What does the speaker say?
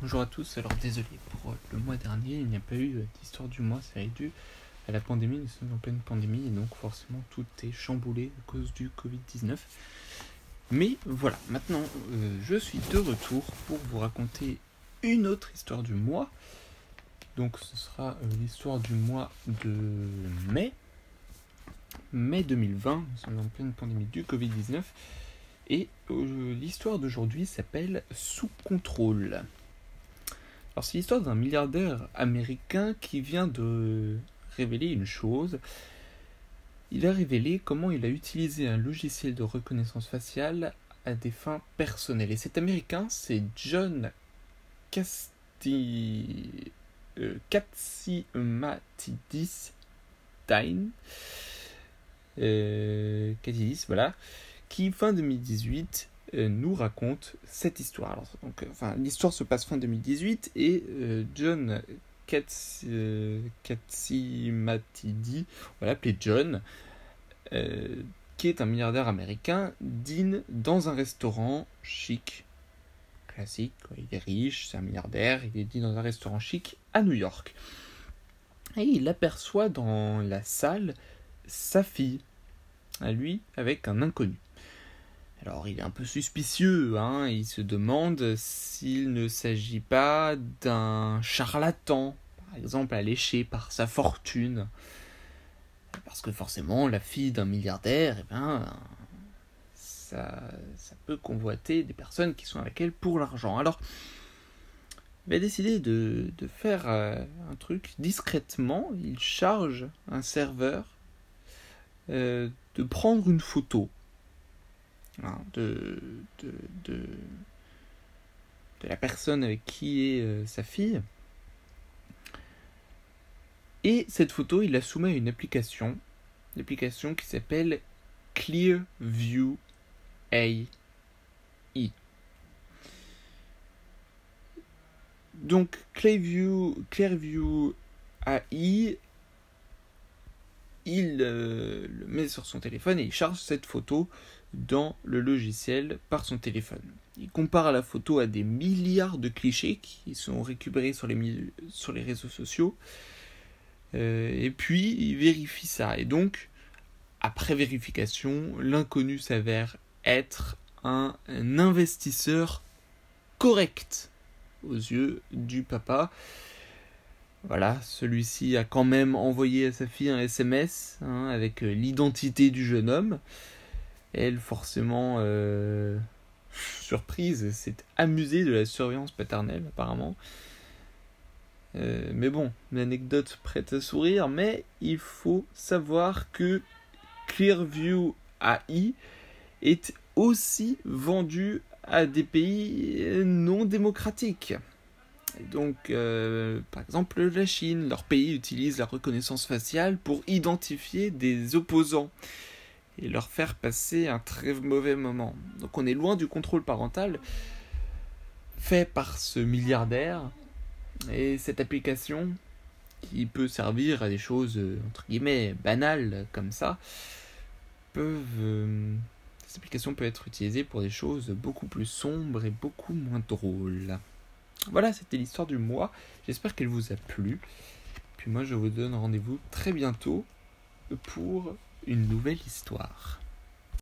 Bonjour à tous, alors désolé pour euh, le mois dernier, il n'y a pas eu euh, d'histoire du mois, ça dû à la pandémie, nous sommes en pleine pandémie et donc forcément tout est chamboulé à cause du Covid-19. Mais voilà, maintenant euh, je suis de retour pour vous raconter une autre histoire du mois. Donc ce sera l'histoire du mois de mai, mai 2020, nous sommes en pleine pandémie du Covid-19. Et l'histoire d'aujourd'hui s'appelle Sous contrôle. Alors c'est l'histoire d'un milliardaire américain qui vient de révéler une chose. Il a révélé comment il a utilisé un logiciel de reconnaissance faciale à des fins personnelles. Et cet américain, c'est John Casti... Euh, Katsimatidis. Euh, voilà. Qui, fin 2018, euh, nous raconte cette histoire. Euh, l'histoire se passe fin 2018 et euh, John Katsimatidi, on va l'appeler John, qui est un milliardaire américain, dîne dans un restaurant chic, classique. Il est riche, c'est un milliardaire, il est dîne dans un restaurant chic à New York. Et il aperçoit dans la salle sa fille, à lui, avec un inconnu. Alors il est un peu suspicieux, hein, il se demande s'il ne s'agit pas d'un charlatan, par exemple alléché par sa fortune. Parce que forcément, la fille d'un milliardaire, eh ben, ça, peut convoiter des personnes qui sont avec elle pour l'argent. Alors, il va décider de, de faire euh, un truc discrètement. Il charge un serveur euh, de prendre une photo De, la personne avec qui est euh, sa fille. Et cette photo, il la soumet à une application, l'application qui s'appelle Clearview AI. Donc Clearview, Clearview AI, il euh, le met sur son téléphone et il charge cette photo dans le logiciel par son téléphone. Il compare la photo à des milliards de clichés qui sont récupérés sur les, réseaux sociaux. Euh, et puis il vérifie ça. Et donc, après vérification, l'inconnu s'avère être un, investisseur correct aux yeux du papa. Voilà, celui-ci a quand même envoyé à sa fille un SMS hein, avec euh, l'identité du jeune homme. Elle, forcément euh, surprise, s'est amusée de la surveillance paternelle, apparemment. Euh, mais bon, l'anecdote prête à sourire, mais il faut savoir que Clearview AI est aussi vendu à des pays non démocratiques. Donc, euh, par exemple, la Chine, leur pays utilise la reconnaissance faciale pour identifier des opposants et leur faire passer un très mauvais moment. Donc on est loin du contrôle parental fait par ce milliardaire et cette application qui peut servir à des choses entre guillemets banales comme ça peuvent euh, cette application peut être utilisée pour des choses beaucoup plus sombres et beaucoup moins drôles. Voilà, c'était l'histoire du mois. J'espère qu'elle vous a plu. Puis moi je vous donne rendez-vous très bientôt pour une nouvelle histoire.